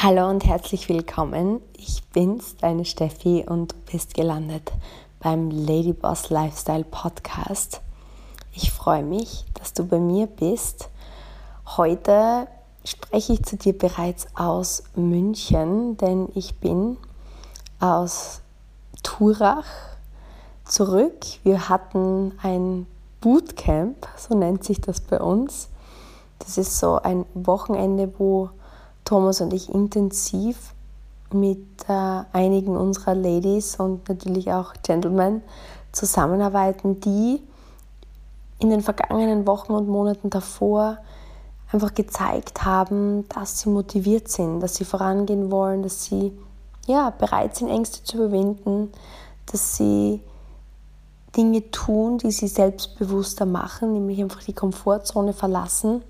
Hallo und herzlich willkommen. Ich bin's, deine Steffi, und du bist gelandet beim Ladyboss Lifestyle Podcast. Ich freue mich, dass du bei mir bist. Heute spreche ich zu dir bereits aus München, denn ich bin aus Turach zurück. Wir hatten ein Bootcamp, so nennt sich das bei uns. Das ist so ein Wochenende, wo Thomas und ich intensiv mit äh, einigen unserer Ladies und natürlich auch Gentlemen zusammenarbeiten, die in den vergangenen Wochen und Monaten davor einfach gezeigt haben, dass sie motiviert sind, dass sie vorangehen wollen, dass sie ja, bereit sind, Ängste zu überwinden, dass sie Dinge tun, die sie selbstbewusster machen, nämlich einfach die Komfortzone verlassen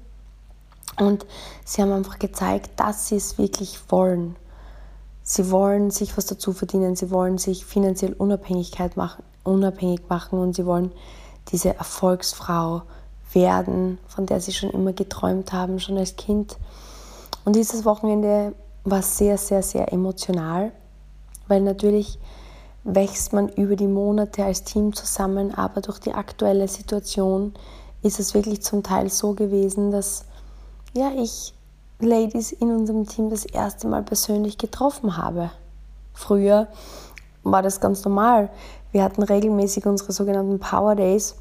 und sie haben einfach gezeigt, dass sie es wirklich wollen. Sie wollen sich was dazu verdienen, sie wollen sich finanziell Unabhängigkeit machen, unabhängig machen und sie wollen diese Erfolgsfrau werden, von der sie schon immer geträumt haben, schon als Kind. Und dieses Wochenende war sehr, sehr, sehr emotional, weil natürlich wächst man über die Monate als Team zusammen, aber durch die aktuelle Situation ist es wirklich zum Teil so gewesen, dass ja, ich Ladies in unserem Team das erste Mal persönlich getroffen habe. Früher war das ganz normal. Wir hatten regelmäßig unsere sogenannten Power Days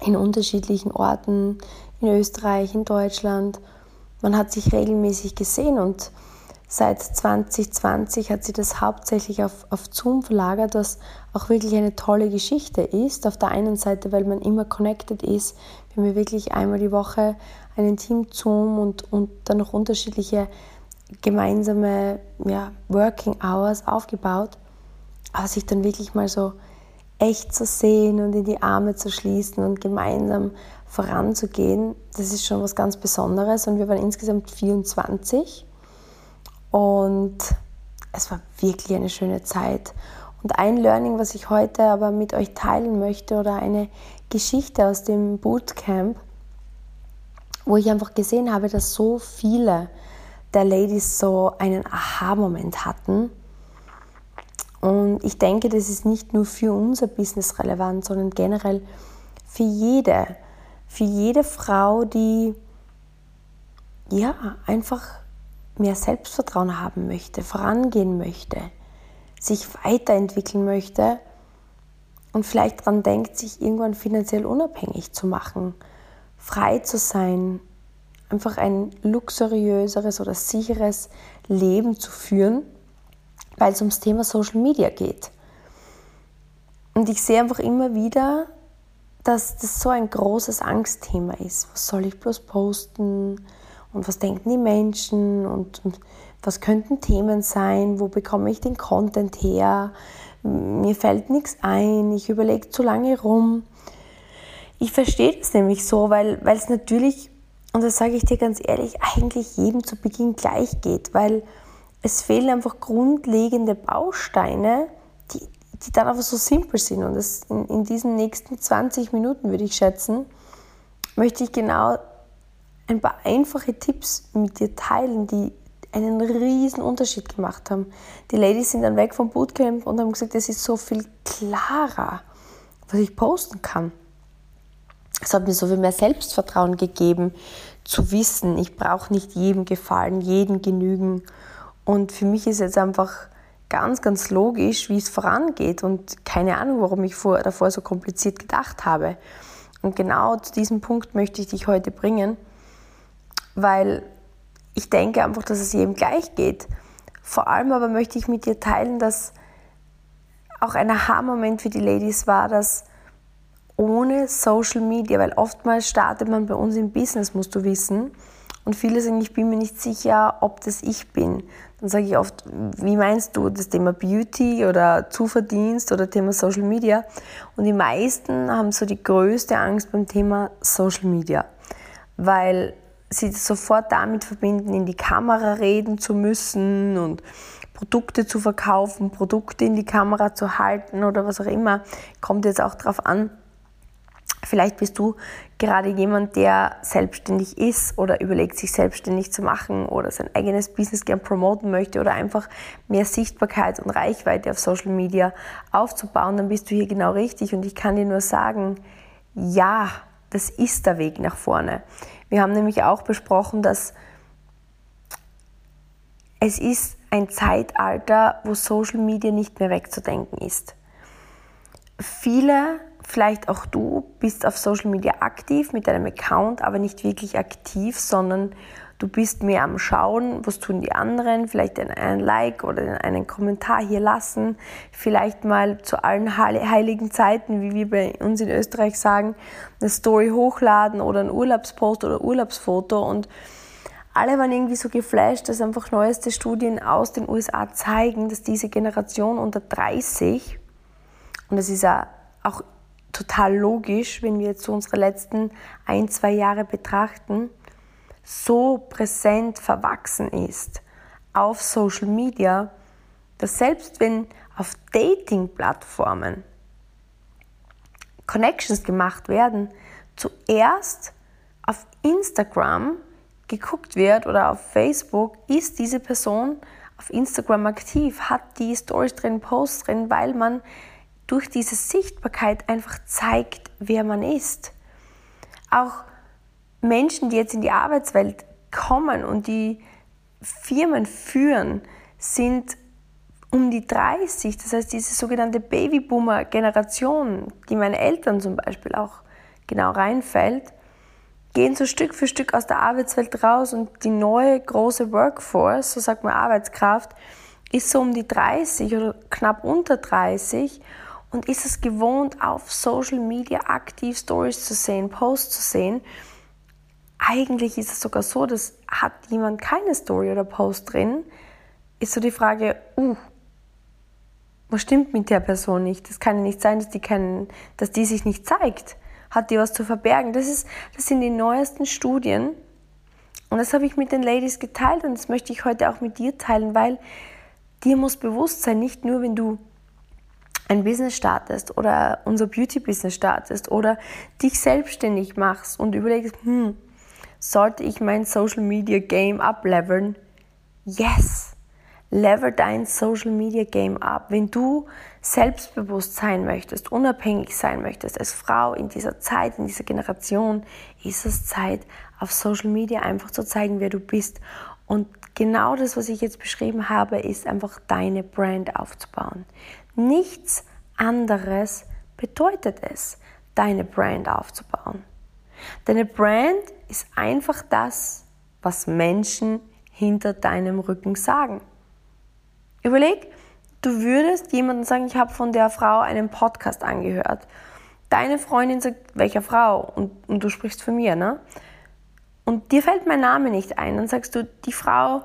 in unterschiedlichen Orten in Österreich, in Deutschland. Man hat sich regelmäßig gesehen und seit 2020 hat sich das hauptsächlich auf, auf Zoom verlagert, was auch wirklich eine tolle Geschichte ist. Auf der einen Seite, weil man immer connected ist, wenn wir wirklich einmal die Woche einen Team Zoom und, und dann noch unterschiedliche gemeinsame ja, Working Hours aufgebaut, aber sich dann wirklich mal so echt zu sehen und in die Arme zu schließen und gemeinsam voranzugehen, das ist schon was ganz Besonderes. Und wir waren insgesamt 24 und es war wirklich eine schöne Zeit. Und ein Learning, was ich heute aber mit euch teilen möchte oder eine Geschichte aus dem Bootcamp, wo ich einfach gesehen habe, dass so viele der Ladies so einen Aha-Moment hatten. Und ich denke, das ist nicht nur für unser Business relevant, sondern generell für jede, für jede Frau, die ja einfach mehr Selbstvertrauen haben möchte, vorangehen möchte, sich weiterentwickeln möchte und vielleicht daran denkt, sich irgendwann finanziell unabhängig zu machen frei zu sein, einfach ein luxuriöseres oder sicheres Leben zu führen, weil es ums Thema Social Media geht. Und ich sehe einfach immer wieder, dass das so ein großes Angstthema ist. Was soll ich bloß posten? Und was denken die Menschen? Und, und was könnten Themen sein? Wo bekomme ich den Content her? Mir fällt nichts ein. Ich überlege zu lange rum. Ich verstehe das nämlich so, weil es natürlich, und das sage ich dir ganz ehrlich, eigentlich jedem zu Beginn gleich geht, weil es fehlen einfach grundlegende Bausteine, die, die dann einfach so simpel sind. Und das in, in diesen nächsten 20 Minuten, würde ich schätzen, möchte ich genau ein paar einfache Tipps mit dir teilen, die einen riesen Unterschied gemacht haben. Die Ladies sind dann weg vom Bootcamp und haben gesagt, es ist so viel klarer, was ich posten kann. Es hat mir so viel mehr Selbstvertrauen gegeben, zu wissen, ich brauche nicht jedem gefallen, jedem genügen. Und für mich ist jetzt einfach ganz, ganz logisch, wie es vorangeht und keine Ahnung, warum ich vor, davor so kompliziert gedacht habe. Und genau zu diesem Punkt möchte ich dich heute bringen, weil ich denke einfach, dass es jedem gleich geht. Vor allem aber möchte ich mit dir teilen, dass auch ein Aha-Moment für die Ladies war, dass ohne Social Media, weil oftmals startet man bei uns im Business, musst du wissen. Und viele sagen, ich bin mir nicht sicher, ob das ich bin. Dann sage ich oft, wie meinst du das Thema Beauty oder Zuverdienst oder Thema Social Media? Und die meisten haben so die größte Angst beim Thema Social Media, weil sie sofort damit verbinden, in die Kamera reden zu müssen und Produkte zu verkaufen, Produkte in die Kamera zu halten oder was auch immer. Kommt jetzt auch darauf an, Vielleicht bist du gerade jemand, der selbstständig ist oder überlegt, sich selbstständig zu machen oder sein eigenes Business gern promoten möchte oder einfach mehr Sichtbarkeit und Reichweite auf Social Media aufzubauen, dann bist du hier genau richtig. Und ich kann dir nur sagen, ja, das ist der Weg nach vorne. Wir haben nämlich auch besprochen, dass es ist ein Zeitalter, wo Social Media nicht mehr wegzudenken ist. Viele vielleicht auch du bist auf Social Media aktiv mit deinem Account, aber nicht wirklich aktiv, sondern du bist mehr am Schauen, was tun die anderen, vielleicht einen Like oder einen Kommentar hier lassen, vielleicht mal zu allen heiligen Zeiten, wie wir bei uns in Österreich sagen, eine Story hochladen oder ein Urlaubspost oder Urlaubsfoto. Und alle waren irgendwie so geflasht, dass einfach neueste Studien aus den USA zeigen, dass diese Generation unter 30, und das ist ja auch total logisch, wenn wir jetzt so unsere letzten ein, zwei Jahre betrachten, so präsent verwachsen ist auf Social Media, dass selbst wenn auf Dating-Plattformen Connections gemacht werden, zuerst auf Instagram geguckt wird oder auf Facebook, ist diese Person auf Instagram aktiv, hat die Stories drin, Posts drin, weil man durch diese Sichtbarkeit einfach zeigt, wer man ist. Auch Menschen, die jetzt in die Arbeitswelt kommen und die Firmen führen, sind um die 30, das heißt diese sogenannte Babyboomer-Generation, die meine Eltern zum Beispiel auch genau reinfällt, gehen so Stück für Stück aus der Arbeitswelt raus und die neue große Workforce, so sagt man Arbeitskraft, ist so um die 30 oder knapp unter 30 und ist es gewohnt, auf Social Media aktiv Stories zu sehen, Posts zu sehen. Eigentlich ist es sogar so, dass hat jemand keine Story oder Post drin, ist so die Frage, uh, was stimmt mit der Person nicht? Das kann ja nicht sein, dass die, keinen, dass die sich nicht zeigt. Hat die was zu verbergen? Das, ist, das sind die neuesten Studien. Und das habe ich mit den Ladies geteilt und das möchte ich heute auch mit dir teilen, weil dir muss bewusst sein, nicht nur wenn du ein Business startest oder unser Beauty-Business startest oder dich selbstständig machst und überlegst, hm, sollte ich mein Social Media Game upleveln? Yes! Level dein Social Media Game up. Wenn du selbstbewusst sein möchtest, unabhängig sein möchtest, als Frau in dieser Zeit, in dieser Generation, ist es Zeit, auf Social Media einfach zu zeigen, wer du bist. Und genau das, was ich jetzt beschrieben habe, ist einfach deine Brand aufzubauen. Nichts anderes bedeutet es, deine Brand aufzubauen. Deine Brand ist einfach das, was Menschen hinter deinem Rücken sagen. Überleg, du würdest jemandem sagen, ich habe von der Frau einen Podcast angehört. Deine Freundin sagt, welcher Frau? Und, und du sprichst von mir, ne? Und dir fällt mein Name nicht ein. Dann sagst du, die Frau,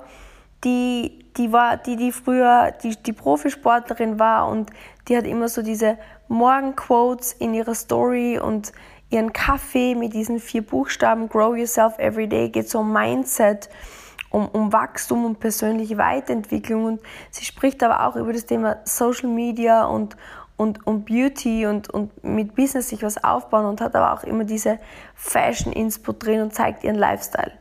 die, die war, die, die früher die, die Profisportlerin war und die hat immer so diese Morgenquotes in ihrer Story und ihren Kaffee mit diesen vier Buchstaben Grow Yourself Every Day geht so um Mindset, um, um Wachstum und persönliche Weiterentwicklung. Und sie spricht aber auch über das Thema Social Media und, und, und Beauty und, und mit Business sich was aufbauen und hat aber auch immer diese Fashion-Inspo drin und zeigt ihren Lifestyle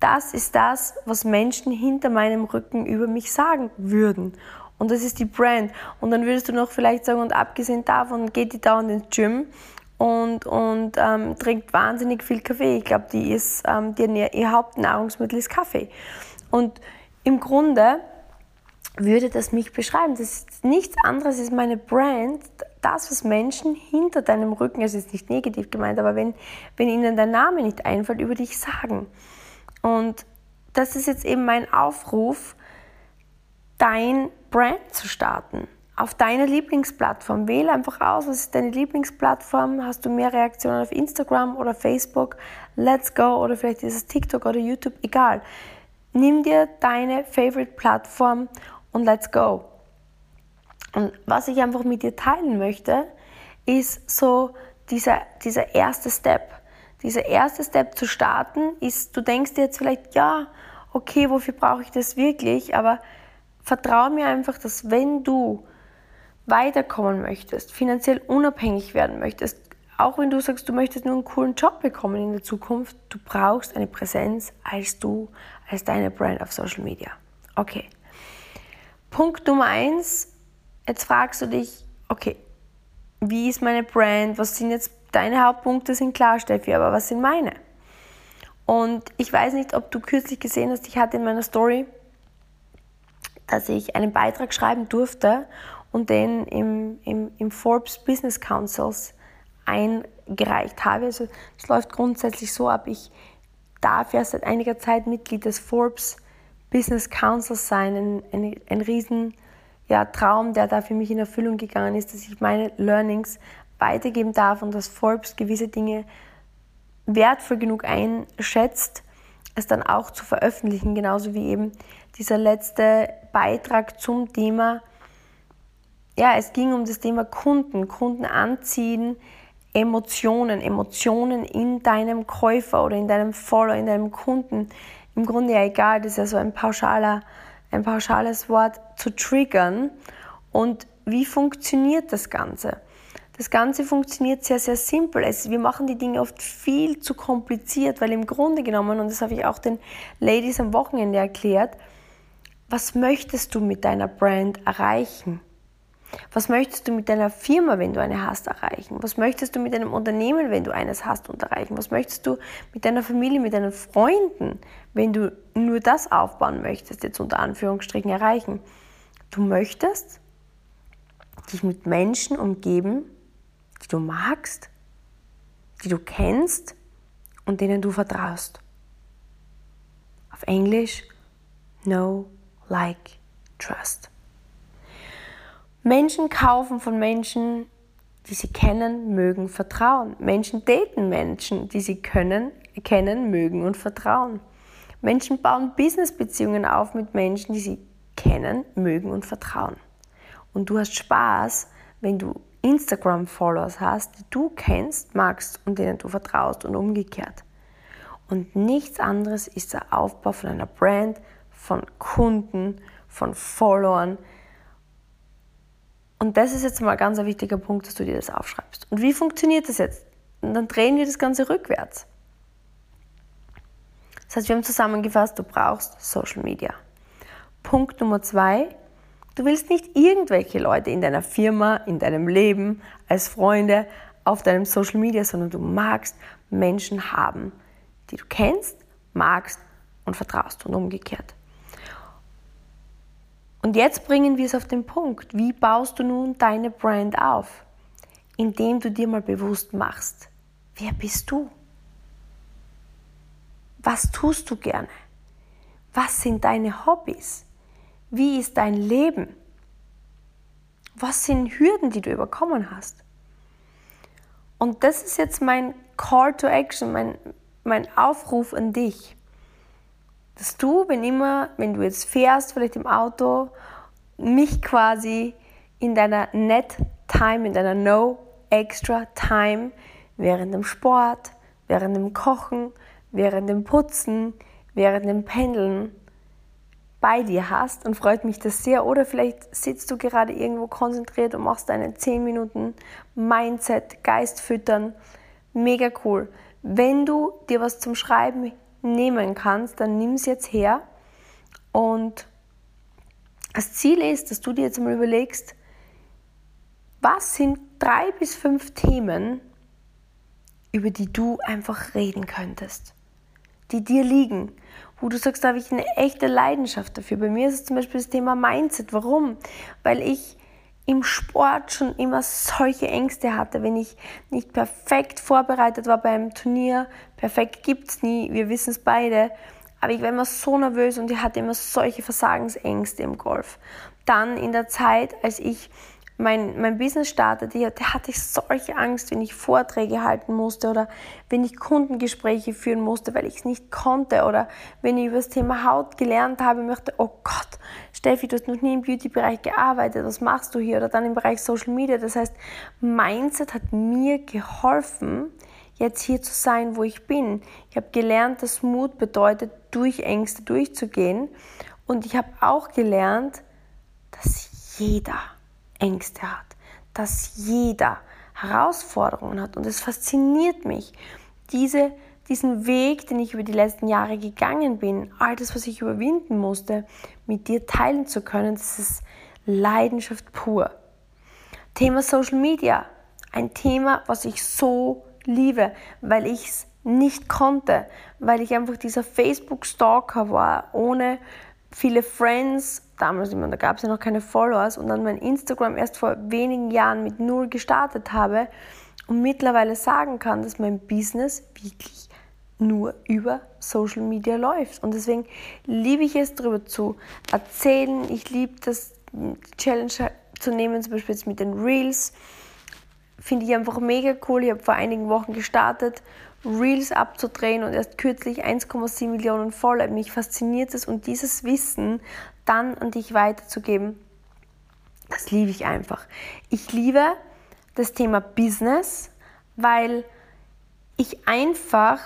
das ist das, was Menschen hinter meinem Rücken über mich sagen würden. Und das ist die Brand. Und dann würdest du noch vielleicht sagen, und abgesehen davon geht die dauernd ins Gym und, und ähm, trinkt wahnsinnig viel Kaffee. Ich glaube, die ist, ähm, die, ihr Hauptnahrungsmittel ist Kaffee. Und im Grunde würde das mich beschreiben. Das ist nichts anderes ist meine Brand, das, was Menschen hinter deinem Rücken, also ist nicht negativ gemeint, aber wenn, wenn ihnen dein Name nicht einfällt, über dich sagen. Und das ist jetzt eben mein Aufruf, dein Brand zu starten. Auf deiner Lieblingsplattform. Wähle einfach aus, was ist deine Lieblingsplattform. Hast du mehr Reaktionen auf Instagram oder Facebook? Let's go. Oder vielleicht ist es TikTok oder YouTube. Egal. Nimm dir deine Favorite-Plattform und let's go. Und was ich einfach mit dir teilen möchte, ist so dieser, dieser erste Step dieser erste Step zu starten ist, du denkst dir jetzt vielleicht, ja, okay, wofür brauche ich das wirklich? Aber vertraue mir einfach, dass wenn du weiterkommen möchtest, finanziell unabhängig werden möchtest, auch wenn du sagst, du möchtest nur einen coolen Job bekommen in der Zukunft, du brauchst eine Präsenz als du, als deine Brand auf Social Media. Okay. Punkt Nummer eins, jetzt fragst du dich, okay, wie ist meine Brand? Was sind jetzt deine Hauptpunkte? Sind klar, Steffi, aber was sind meine? Und ich weiß nicht, ob du kürzlich gesehen hast, ich hatte in meiner Story, dass ich einen Beitrag schreiben durfte und den im, im, im Forbes Business Councils eingereicht habe. Also es läuft grundsätzlich so ab, ich darf ja seit einiger Zeit Mitglied des Forbes Business Councils sein, ein, ein, ein riesen ja, Traum, der da für mich in Erfüllung gegangen ist, dass ich meine Learnings weitergeben darf und dass Forbes gewisse Dinge wertvoll genug einschätzt, es dann auch zu veröffentlichen, genauso wie eben dieser letzte Beitrag zum Thema, ja, es ging um das Thema Kunden, Kunden anziehen, Emotionen, Emotionen in deinem Käufer oder in deinem Follower, in deinem Kunden. Im Grunde ja egal, das ist ja so ein, pauschaler, ein pauschales Wort zu triggern. Und wie funktioniert das Ganze? Das Ganze funktioniert sehr, sehr simpel. Es, wir machen die Dinge oft viel zu kompliziert, weil im Grunde genommen, und das habe ich auch den Ladies am Wochenende erklärt, was möchtest du mit deiner Brand erreichen? Was möchtest du mit deiner Firma, wenn du eine hast, erreichen? Was möchtest du mit deinem Unternehmen, wenn du eines hast, erreichen? Was möchtest du mit deiner Familie, mit deinen Freunden, wenn du nur das aufbauen möchtest, jetzt unter Anführungsstrichen erreichen? Du möchtest dich mit Menschen umgeben, die du magst, die du kennst und denen du vertraust. Auf Englisch, know, like, trust. Menschen kaufen von Menschen, die sie kennen, mögen, vertrauen. Menschen daten Menschen, die sie können, kennen, mögen und vertrauen. Menschen bauen Businessbeziehungen auf mit Menschen, die sie kennen, mögen und vertrauen. Und du hast Spaß, wenn du Instagram-Followers hast, die du kennst, magst und denen du vertraust und umgekehrt. Und nichts anderes ist der Aufbau von einer Brand, von Kunden, von Followern. Und das ist jetzt mal ganz ein wichtiger Punkt, dass du dir das aufschreibst. Und wie funktioniert das jetzt? Und dann drehen wir das Ganze rückwärts. Das heißt, wir haben zusammengefasst, du brauchst Social Media. Punkt Nummer zwei, Du willst nicht irgendwelche Leute in deiner Firma, in deinem Leben, als Freunde, auf deinem Social Media, sondern du magst Menschen haben, die du kennst, magst und vertraust und umgekehrt. Und jetzt bringen wir es auf den Punkt. Wie baust du nun deine Brand auf? Indem du dir mal bewusst machst, wer bist du? Was tust du gerne? Was sind deine Hobbys? Wie ist dein Leben? Was sind Hürden, die du überkommen hast? Und das ist jetzt mein Call to Action, mein, mein Aufruf an dich. Dass du, wenn immer, wenn du jetzt fährst, vielleicht im Auto, mich quasi in deiner Net Time, in deiner No Extra Time, während dem Sport, während dem Kochen, während dem Putzen, während dem Pendeln, bei dir hast und freut mich das sehr. Oder vielleicht sitzt du gerade irgendwo konzentriert und machst einen 10 Minuten Mindset, Geist füttern. Mega cool. Wenn du dir was zum Schreiben nehmen kannst, dann nimm es jetzt her. Und das Ziel ist, dass du dir jetzt mal überlegst, was sind drei bis fünf Themen, über die du einfach reden könntest, die dir liegen wo du sagst, da habe ich eine echte Leidenschaft dafür. Bei mir ist es zum Beispiel das Thema Mindset. Warum? Weil ich im Sport schon immer solche Ängste hatte, wenn ich nicht perfekt vorbereitet war beim Turnier. Perfekt gibt es nie, wir wissen es beide. Aber ich war immer so nervös und ich hatte immer solche Versagensängste im Golf. Dann in der Zeit, als ich mein, mein Business startete, da hatte ich solche Angst, wenn ich Vorträge halten musste oder wenn ich Kundengespräche führen musste, weil ich es nicht konnte oder wenn ich über das Thema Haut gelernt habe, möchte, oh Gott, Steffi, du hast noch nie im Beauty-Bereich gearbeitet, was machst du hier? Oder dann im Bereich Social Media. Das heißt, Mindset hat mir geholfen, jetzt hier zu sein, wo ich bin. Ich habe gelernt, dass Mut bedeutet, durch Ängste durchzugehen. Und ich habe auch gelernt, dass jeder Ängste hat, dass jeder Herausforderungen hat. Und es fasziniert mich, diese, diesen Weg, den ich über die letzten Jahre gegangen bin, all das, was ich überwinden musste, mit dir teilen zu können. Das ist Leidenschaft pur. Thema Social Media. Ein Thema, was ich so liebe, weil ich es nicht konnte, weil ich einfach dieser Facebook-Stalker war, ohne viele Friends, damals, da gab es ja noch keine Followers und dann mein Instagram erst vor wenigen Jahren mit null gestartet habe und mittlerweile sagen kann, dass mein Business wirklich nur über Social Media läuft. Und deswegen liebe ich es, darüber zu erzählen. Ich liebe das Challenge zu nehmen, zum Beispiel jetzt mit den Reels. Finde ich einfach mega cool. Ich habe vor einigen Wochen gestartet Reels abzudrehen und erst kürzlich 1,7 Millionen Follower. Mich fasziniert es und dieses Wissen dann an dich weiterzugeben, das liebe ich einfach. Ich liebe das Thema Business, weil ich einfach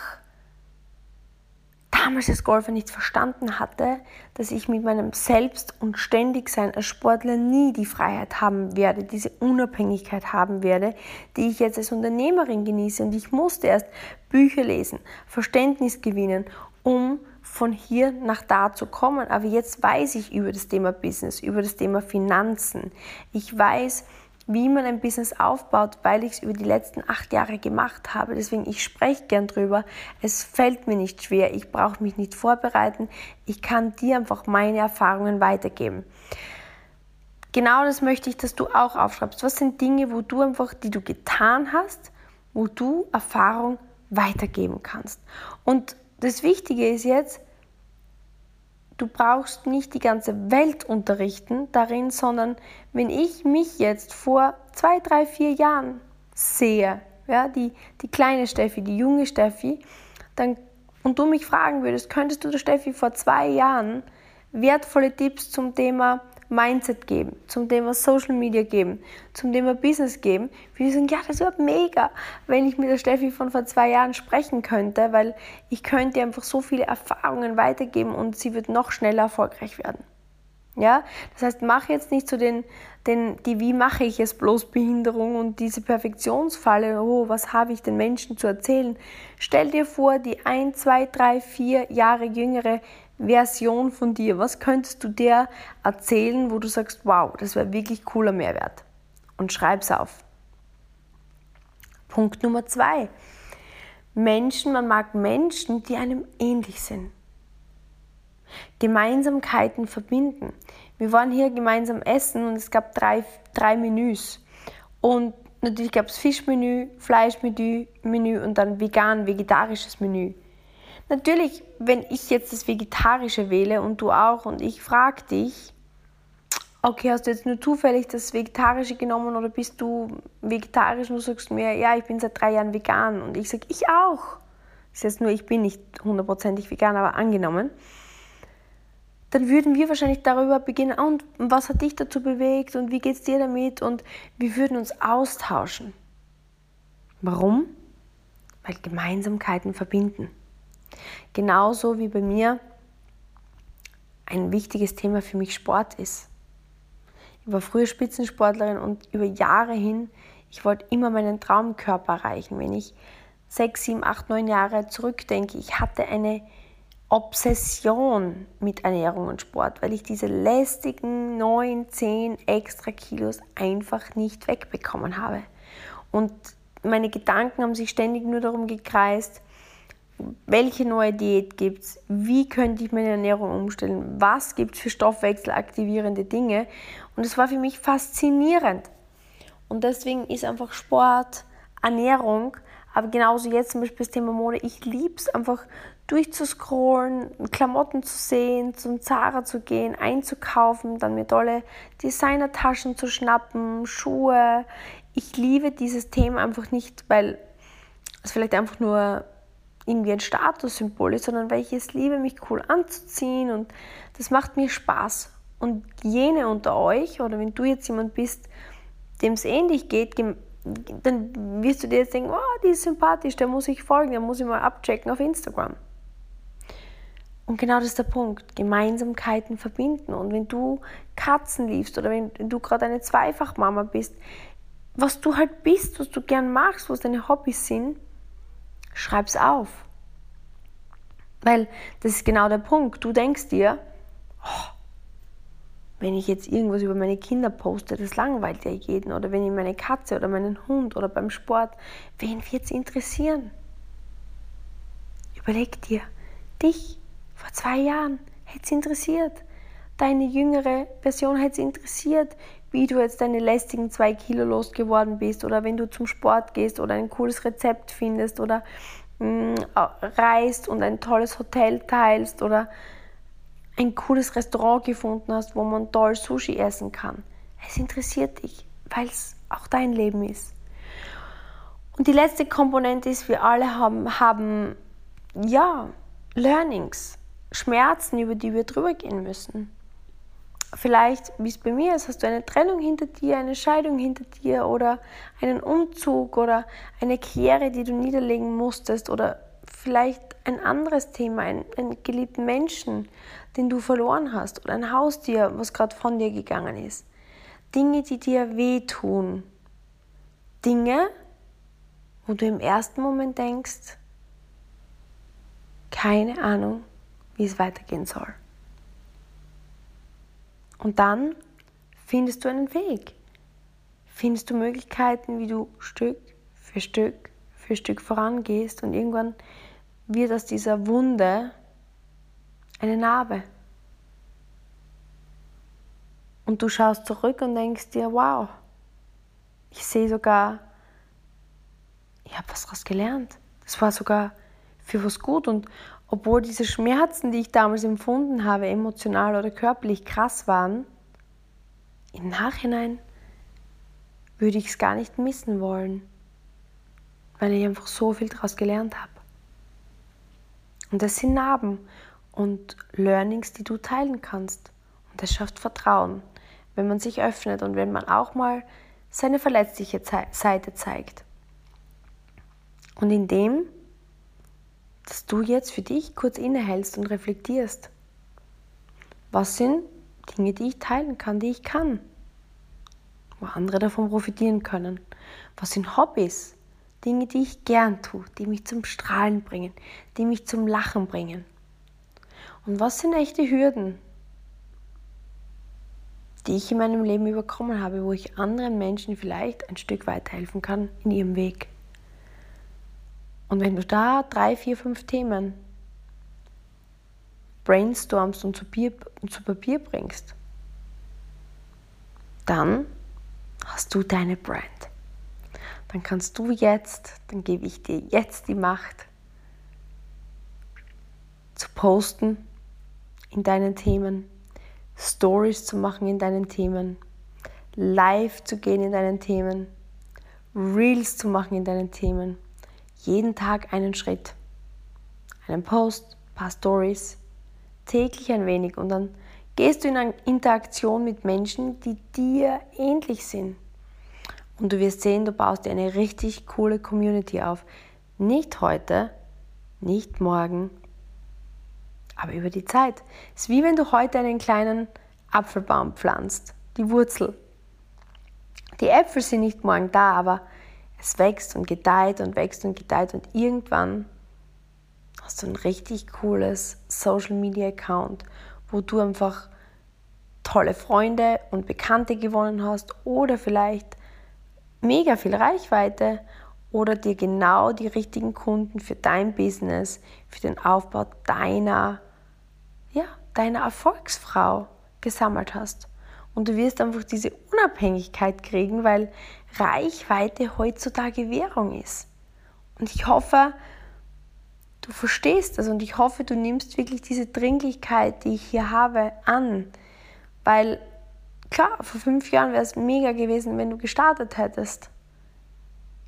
damals als Golfer nicht verstanden hatte, dass ich mit meinem Selbst- und Ständigsein als Sportler nie die Freiheit haben werde, diese Unabhängigkeit haben werde, die ich jetzt als Unternehmerin genieße. Und ich musste erst Bücher lesen, Verständnis gewinnen, um von hier nach da zu kommen. Aber jetzt weiß ich über das Thema Business, über das Thema Finanzen. Ich weiß, wie man ein Business aufbaut, weil ich es über die letzten acht Jahre gemacht habe. Deswegen, ich spreche gern drüber. Es fällt mir nicht schwer. Ich brauche mich nicht vorbereiten. Ich kann dir einfach meine Erfahrungen weitergeben. Genau das möchte ich, dass du auch aufschreibst. Was sind Dinge, wo du einfach, die du getan hast, wo du Erfahrung weitergeben kannst? Und das Wichtige ist jetzt, du brauchst nicht die ganze Welt unterrichten darin, sondern wenn ich mich jetzt vor zwei, drei, vier Jahren sehe, ja, die, die kleine Steffi, die junge Steffi, dann, und du mich fragen würdest, könntest du der Steffi vor zwei Jahren wertvolle Tipps zum Thema Mindset geben, zum Thema Social Media geben, zum Thema Business geben, wie sagen, ja, das wäre mega, wenn ich mit der Steffi von vor zwei Jahren sprechen könnte, weil ich könnte einfach so viele Erfahrungen weitergeben und sie wird noch schneller erfolgreich werden. Ja, das heißt, mach jetzt nicht so den, den, die Wie mache ich es bloß Behinderung und diese Perfektionsfalle, oh, was habe ich den Menschen zu erzählen? Stell dir vor, die ein, zwei, drei, vier Jahre jüngere Version von dir? Was könntest du dir erzählen, wo du sagst, wow, das wäre wirklich cooler Mehrwert? Und schreib's auf. Punkt Nummer zwei. Menschen, man mag Menschen, die einem ähnlich sind. Gemeinsamkeiten verbinden. Wir waren hier gemeinsam essen und es gab drei, drei Menüs. Und natürlich gab es Fischmenü, Fleischmenü Menü und dann vegan, vegetarisches Menü. Natürlich, wenn ich jetzt das Vegetarische wähle und du auch und ich frage dich, okay, hast du jetzt nur zufällig das Vegetarische genommen oder bist du vegetarisch und du sagst mir, ja, ich bin seit drei Jahren vegan und ich sage, ich auch. Ist jetzt nur, ich bin nicht hundertprozentig vegan, aber angenommen. Dann würden wir wahrscheinlich darüber beginnen, und was hat dich dazu bewegt und wie geht es dir damit und wir würden uns austauschen. Warum? Weil Gemeinsamkeiten verbinden. Genauso wie bei mir ein wichtiges Thema für mich Sport ist. Ich war früher Spitzensportlerin und über Jahre hin, ich wollte immer meinen Traumkörper erreichen. Wenn ich sechs, sieben, acht, neun Jahre zurückdenke, ich hatte eine Obsession mit Ernährung und Sport, weil ich diese lästigen neun, zehn extra Kilos einfach nicht wegbekommen habe. Und meine Gedanken haben sich ständig nur darum gekreist, welche neue Diät gibt es, wie könnte ich meine Ernährung umstellen, was gibt es für stoffwechselaktivierende Dinge. Und es war für mich faszinierend. Und deswegen ist einfach Sport, Ernährung, aber genauso jetzt zum Beispiel das Thema Mode, ich liebe es einfach durchzuscrollen, Klamotten zu sehen, zum Zara zu gehen, einzukaufen, dann mir tolle Designertaschen zu schnappen, Schuhe. Ich liebe dieses Thema einfach nicht, weil es vielleicht einfach nur irgendwie ein Statussymbol ist, sondern weil ich es liebe, mich cool anzuziehen und das macht mir Spaß. Und jene unter euch, oder wenn du jetzt jemand bist, dem es ähnlich geht, dann wirst du dir jetzt denken, oh, die ist sympathisch, der muss ich folgen, der muss ich mal abchecken auf Instagram. Und genau das ist der Punkt. Gemeinsamkeiten verbinden. Und wenn du Katzen liebst oder wenn du gerade eine Zweifachmama bist, was du halt bist, was du gern machst, was deine Hobbys sind, schreib's auf. Weil das ist genau der Punkt. Du denkst dir, oh, wenn ich jetzt irgendwas über meine Kinder poste, das langweilt ja jeden. Oder wenn ich meine Katze oder meinen Hund oder beim Sport, wen wird es interessieren? Überleg dir, dich vor zwei Jahren hätte es interessiert. Deine jüngere Version hätte es interessiert, wie du jetzt deine lästigen zwei Kilo losgeworden bist oder wenn du zum Sport gehst oder ein cooles Rezept findest oder mh, mm, reist und ein tolles Hotel teilst oder ein cooles Restaurant gefunden hast, wo man toll Sushi essen kann. Es interessiert dich, weil es auch dein Leben ist. Und die letzte Komponente ist, wir alle haben, haben ja, Learnings, Schmerzen, über die wir drüber gehen müssen. Vielleicht, wie es bei mir ist, hast du eine Trennung hinter dir, eine Scheidung hinter dir oder einen Umzug oder eine Karriere, die du niederlegen musstest oder vielleicht ein anderes Thema, einen, einen geliebten Menschen, den du verloren hast oder ein Haustier, was gerade von dir gegangen ist. Dinge, die dir wehtun. Dinge, wo du im ersten Moment denkst, keine Ahnung, wie es weitergehen soll. Und dann findest du einen Weg. Findest du Möglichkeiten, wie du Stück für Stück für Stück vorangehst und irgendwann wird aus dieser Wunde eine Narbe. Und du schaust zurück und denkst dir, wow, ich sehe sogar, ich habe was daraus gelernt. Das war sogar für was gut. Und obwohl diese Schmerzen, die ich damals empfunden habe, emotional oder körperlich krass waren, im Nachhinein würde ich es gar nicht missen wollen, weil ich einfach so viel daraus gelernt habe. Und das sind Narben und Learnings, die du teilen kannst. Und das schafft Vertrauen, wenn man sich öffnet und wenn man auch mal seine verletzliche Seite zeigt. Und indem, dass du jetzt für dich kurz innehältst und reflektierst, was sind Dinge, die ich teilen kann, die ich kann, wo andere davon profitieren können. Was sind Hobbys, Dinge, die ich gern tue, die mich zum Strahlen bringen, die mich zum Lachen bringen. Und was sind echte Hürden, die ich in meinem Leben überkommen habe, wo ich anderen Menschen vielleicht ein Stück weiterhelfen kann in ihrem Weg. Und wenn du da drei, vier, fünf Themen brainstormst und zu, Bier, zu Papier bringst, dann hast du deine Brand. Dann kannst du jetzt, dann gebe ich dir jetzt die Macht, zu posten, in deinen Themen, Stories zu machen in deinen Themen, live zu gehen in deinen Themen, Reels zu machen in deinen Themen. Jeden Tag einen Schritt. Einen Post, ein paar Stories, täglich ein wenig und dann gehst du in eine Interaktion mit Menschen, die dir ähnlich sind. Und du wirst sehen, du baust dir eine richtig coole Community auf. Nicht heute, nicht morgen, aber über die Zeit. Es ist wie wenn du heute einen kleinen Apfelbaum pflanzt, die Wurzel. Die Äpfel sind nicht morgen da, aber es wächst und gedeiht und wächst und gedeiht und irgendwann hast du ein richtig cooles Social Media Account, wo du einfach tolle Freunde und Bekannte gewonnen hast oder vielleicht mega viel Reichweite oder dir genau die richtigen Kunden für dein Business, für den Aufbau deiner, ja, deiner Erfolgsfrau gesammelt hast. Und du wirst einfach diese Unabhängigkeit kriegen, weil Reichweite heutzutage Währung ist. Und ich hoffe, du verstehst das und ich hoffe, du nimmst wirklich diese Dringlichkeit, die ich hier habe, an. Weil klar, vor fünf Jahren wäre es mega gewesen, wenn du gestartet hättest.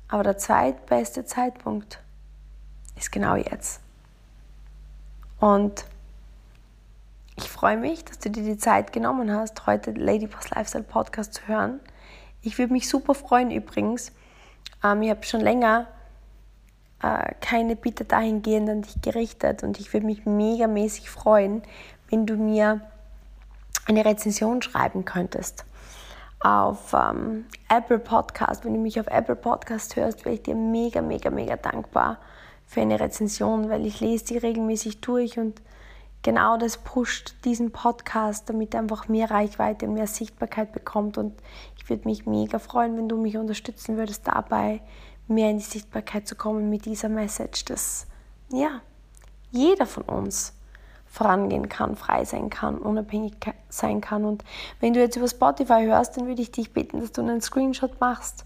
Aber der zweitbeste Zeitpunkt ist genau jetzt. Und ich freue mich, dass du dir die Zeit genommen hast, heute Lady Boss Lifestyle Podcast zu hören. Ich würde mich super freuen übrigens. Ähm, ich habe schon länger äh, keine Bitte dahingehend an dich gerichtet und ich würde mich megamäßig freuen, wenn du mir eine Rezension schreiben könntest auf ähm, Apple Podcast, wenn du mich auf Apple Podcast hörst, wäre ich dir mega, mega, mega dankbar für eine Rezension, weil ich lese die regelmäßig durch und genau das pusht diesen Podcast, damit er einfach mehr Reichweite und mehr Sichtbarkeit bekommt. Und ich würde mich mega freuen, wenn du mich unterstützen würdest, dabei mehr in die Sichtbarkeit zu kommen mit dieser Message, dass ja, jeder von uns vorangehen kann, frei sein kann, unabhängig sein kann. Und wenn du jetzt über Spotify hörst, dann würde ich dich bitten, dass du einen Screenshot machst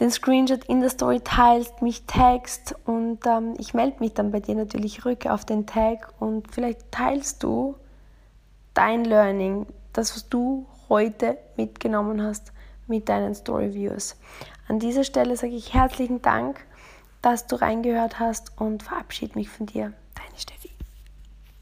den Screenshot in der Story teilst, mich tagst und ähm, ich melde mich dann bei dir natürlich rück auf den Tag und vielleicht teilst du dein Learning, das, was du heute mitgenommen hast mit deinen Story Views. An dieser Stelle sage ich herzlichen Dank, dass du reingehört hast und verabschiede mich von dir.